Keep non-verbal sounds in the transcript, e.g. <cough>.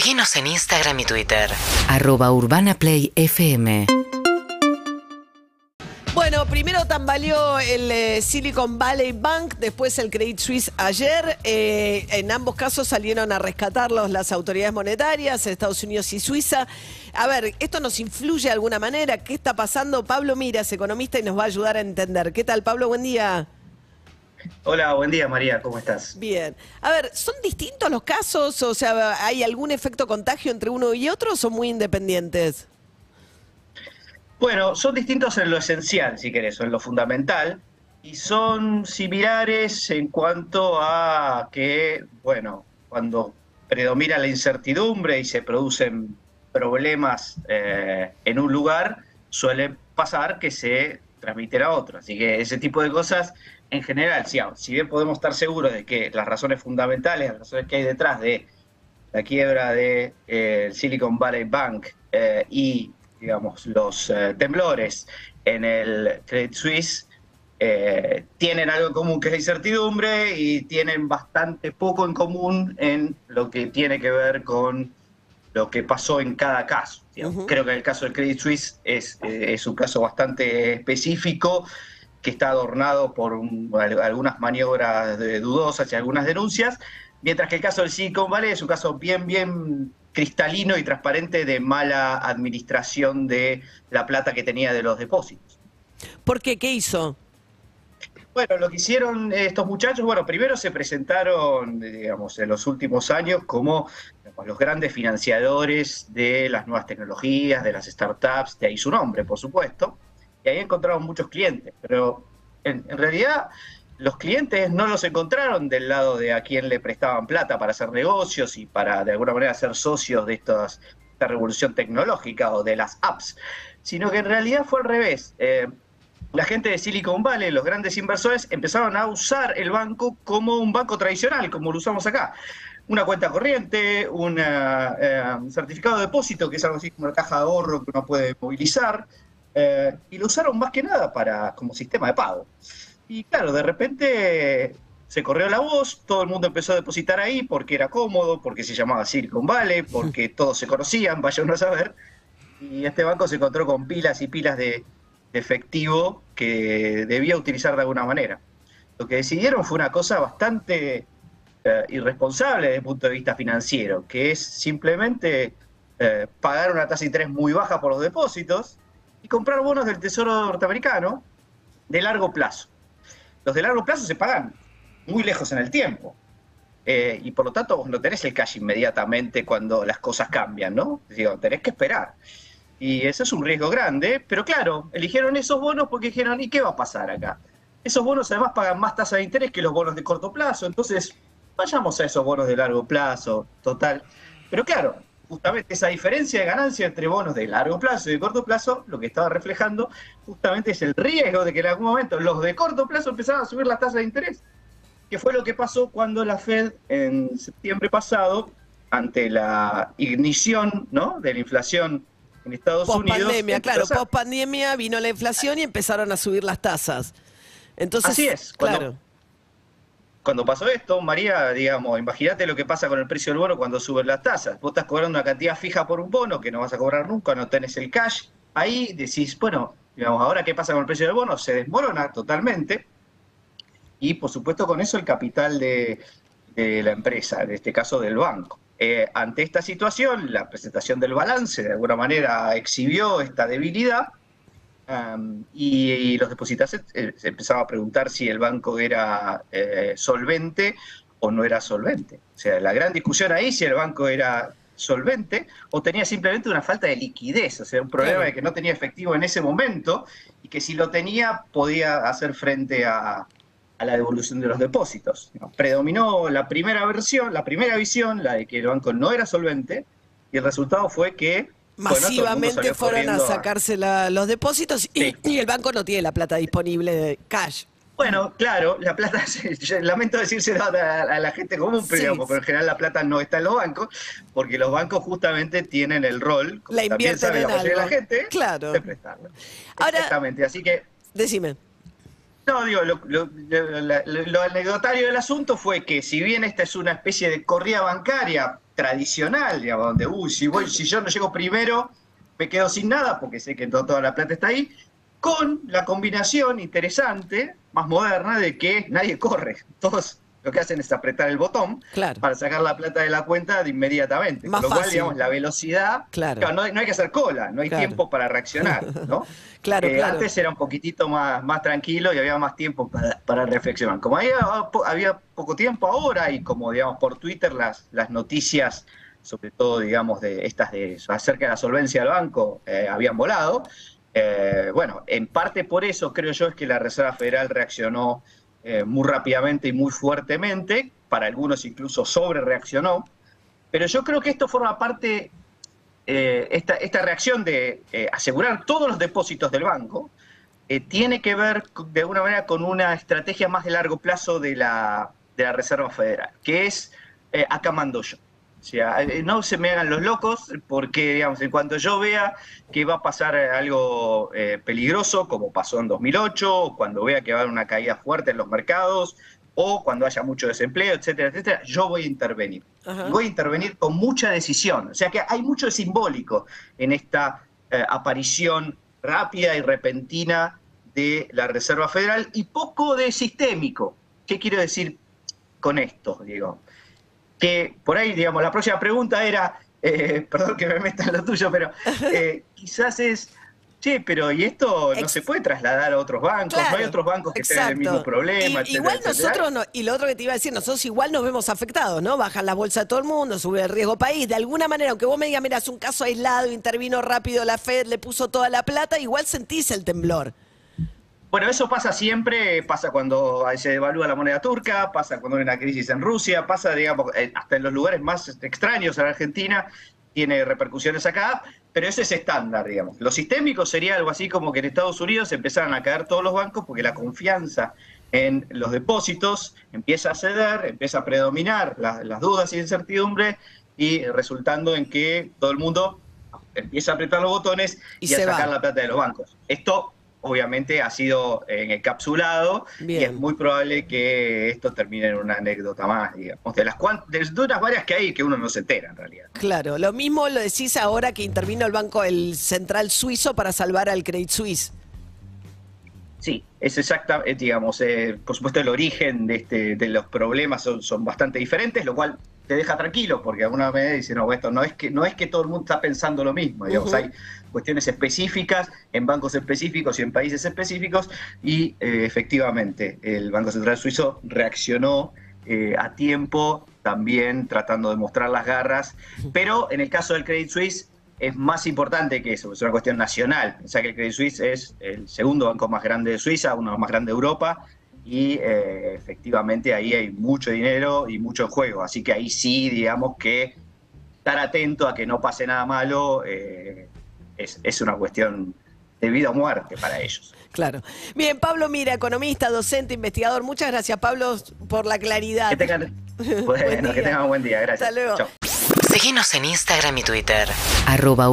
Seguinos en Instagram y Twitter. Arroba Urbana Play FM. Bueno, primero tambaleó el eh, Silicon Valley Bank, después el Credit Suisse ayer. Eh, en ambos casos salieron a rescatarlos las autoridades monetarias, Estados Unidos y Suiza. A ver, ¿esto nos influye de alguna manera? ¿Qué está pasando? Pablo Miras, economista, y nos va a ayudar a entender. ¿Qué tal, Pablo? Buen día. Hola, buen día María, ¿cómo estás? Bien. A ver, ¿son distintos los casos? O sea, ¿hay algún efecto contagio entre uno y otro o son muy independientes? Bueno, son distintos en lo esencial, si querés, o en lo fundamental, y son similares en cuanto a que, bueno, cuando predomina la incertidumbre y se producen problemas eh, en un lugar, suele pasar que se transmiten a otro. Así que ese tipo de cosas, en general, si, bien podemos estar seguros de que las razones fundamentales, las razones que hay detrás de la quiebra de, eh, Silicon Valley Bank eh, y digamos, los eh, temblores en el Credit Suisse tienen algo en común que es la incertidumbre y tienen bastante poco en común en lo que tiene que ver con lo que pasó en cada caso. Creo que el caso del Credit Suisse es, eh, es un caso bastante específico que está adornado por algunas maniobras dudosas y algunas denuncias, mientras que el caso del Silicon Valley es un caso bien, bien cristalino y transparente de mala administración de la plata que tenía de los depósitos. ¿Por qué? ¿Qué hizo? Bueno, lo que hicieron estos muchachos, bueno, primero se presentaron, digamos, en los últimos años como los grandes financiadores de las nuevas tecnologías, de las startups, de ahí su nombre, por supuesto, y ahí encontraron muchos clientes, pero en, en realidad los clientes no los encontraron del lado de a quien le prestaban plata para hacer negocios y para de alguna manera ser socios de esta revolución tecnológica o de las apps, sino que en realidad fue al revés. Eh, la gente de Silicon Valley, los grandes inversores, empezaron a usar el banco como un banco tradicional, como lo usamos acá. Una cuenta corriente, eh, un certificado de depósito, que es algo así como una caja de ahorro que uno puede movilizar, eh, y lo usaron más que nada para, como sistema de pago. Y claro, de repente se corrió la voz, todo el mundo empezó a depositar ahí porque era cómodo, porque se llamaba Silicon Valley, porque <laughs> todos se conocían, vaya uno a saber. Y este banco se encontró con pilas y pilas de, efectivo que debía utilizar de alguna manera. Lo que decidieron fue una cosa bastante eh, irresponsable desde el punto de vista financiero, que es simplemente eh, pagar una tasa de interés muy baja por los depósitos y comprar bonos del Tesoro norteamericano de largo plazo los de largo plazo se pagan muy lejos en el tiempo. Eh, y por lo tanto vos no tenés el cash inmediatamente cuando las cosas cambian, ¿no? Digo, tenés que esperar. Y ese es un riesgo grande, pero claro, eligieron esos bonos porque dijeron, ¿y qué va a pasar acá? Esos bonos además pagan más tasa de interés que los bonos de corto plazo, entonces vayamos a esos bonos de largo plazo, total. Pero claro, justamente esa diferencia de ganancia entre bonos de largo plazo y de corto plazo, lo que estaba reflejando justamente es el riesgo de que en algún momento los de corto plazo empezaran a subir la tasa de interés, que fue lo que pasó cuando la Fed en septiembre pasado, ante la ignición ¿no? de la inflación en Estados post Unidos. Pandemia, claro, post pandemia vino la inflación y empezaron a subir las tasas. Entonces, Así es, claro cuando pasó esto, María, digamos, imagínate lo que pasa con el precio del bono cuando suben las tasas. Vos estás cobrando una cantidad fija por un bono que no vas a cobrar nunca, no tenés el cash. Ahí decís, bueno, digamos, ahora qué pasa con el precio del bono, se desmorona totalmente. Y por supuesto con eso el capital de, la empresa, en este caso del banco. Eh, ante esta situación, la presentación del balance de alguna manera exhibió esta debilidad y, los depositantes eh, se empezaban a preguntar si el banco era eh, solvente o no era solvente. O sea, la gran discusión ahí si el banco era solvente o tenía simplemente una falta de liquidez, o sea, un problema de que no tenía efectivo en ese momento y que si lo tenía podía hacer frente a, a la devolución de los depósitos. Predominó la primera versión, la primera visión, la de que el banco no era solvente, y el resultado fue que masivamente fueron a sacarse los depósitos y, el banco no tiene la plata disponible de cash. Bueno, claro, la plata, <laughs> lamento decírselo a, la gente común, pero, en general la plata no está en los bancos, porque los bancos justamente tienen el rol, como la también sabe la de la gente, claro. de prestarlo. Exactamente, así que... Decime. No, digo, lo, anecdotario del asunto fue que si bien esta es una especie de corrida bancaria tradicional, digamos, donde, uy, si, voy, si yo no llego primero, me quedo sin nada porque sé que to- toda la plata está ahí, con la combinación interesante, más moderna, de que nadie corre. Todos lo que hacen es apretar el botón Claro. para sacar la plata de la cuenta de inmediatamente. Más Con lo cual, digamos, la velocidad, Claro. no, no hay que hacer cola, no hay tiempo para reaccionar, ¿no? <laughs> Claro, Eh. Antes era un poquitito más, más tranquilo y había más tiempo para, para reflexionar. Como había, había poco tiempo ahora y como, digamos, por Twitter las, las noticias, sobre todo, digamos, de estas de acerca de la solvencia del banco, eh, habían volado. Eh, bueno, en parte por eso creo yo es que la Reserva Federal reaccionó eh, muy rápidamente y muy fuertemente, para algunos incluso sobre reaccionó, pero yo creo que esto forma parte eh, esta, esta reacción de eh, asegurar todos los depósitos del banco eh, tiene que ver de alguna manera con una estrategia más de largo plazo de la, de la Reserva Federal, que es acá mando yo. O sea, eh, no se me hagan los locos porque, digamos, en cuanto yo vea que va a pasar algo eh, peligroso, como pasó en 2008, o cuando vea que va a haber una caída fuerte en los mercados, o cuando haya mucho desempleo, etcétera, etcétera, yo voy a intervenir. Ajá. Voy a intervenir con mucha decisión. O sea que hay mucho simbólico en esta eh, aparición rápida y repentina de la Reserva Federal y poco de sistémico. ¿Qué quiero decir con esto, Diego? Que por ahí, digamos, la próxima pregunta era, eh, <laughs> perdón que me meta en lo tuyo, pero <laughs> eh, quizás es, che, pero ¿y esto no Ex- se puede trasladar a otros bancos? ¿No hay otros bancos que tengan el mismo exacto. problema? Y- etcétera, igual etcétera? nosotros, no- y lo otro que te iba a decir, nosotros igual nos vemos afectados, ¿no? Bajan las bolsas de todo el mundo, sube el riesgo país. De alguna manera, aunque vos me digas, mira, es un caso aislado, intervino rápido la Fed, le puso toda la plata, igual sentís el temblor. Bueno, eso pasa siempre, pasa cuando se devalúa la moneda turca, pasa cuando hay una crisis en Rusia, pasa, digamos, eh, hasta en los lugares más extraños en Argentina, tiene repercusiones acá, pero ese es estándar, digamos. Lo sistémico sería algo así como que en Estados Unidos empezaran a caer todos los bancos porque la confianza en los depósitos empieza a ceder, empieza a predominar la- las dudas y incertidumbre y resultando en que todo el mundo empieza a apretar los botones Y a sacar va. la plata de los bancos. Esto obviamente ha sido eh, encapsulado Bien. y es muy probable que esto termine en una anécdota más, digamos, de las de unas varias que hay que uno no se entera en realidad. Claro, lo mismo lo decís ahora que intervino el Banco el Central Suizo para salvar al Credit Suisse. Sí, es exacta, eh, digamos, eh, por supuesto el origen de, este, de los problemas son, son bastante diferentes, lo cual te deja tranquilo, porque alguna manera dice, no, esto no es que no es que todo el mundo está pensando lo mismo, digamos, hay cuestiones específicas en bancos específicos y en países específicos, y eh, efectivamente el Banco Central Suizo reaccionó eh, a tiempo, también tratando de mostrar las garras, pero en el caso del Credit Suisse es más importante que eso, es una cuestión nacional. Pensá que el Credit Suisse es el segundo banco más grande de Suiza, uno de los más grandes de Europa, y eh, efectivamente ahí hay mucho dinero y mucho juego. Así que ahí sí, digamos que estar atento a que no pase nada malo eh, es, es una cuestión de vida o muerte para ellos. Claro. Bien, Pablo Mira, economista, docente, investigador. Muchas gracias, Pablo, por la claridad. Que tengan, <laughs> bueno, que tengan un buen día. Gracias. Hasta luego. Chau. Seguinos en Instagram y Twitter. arroba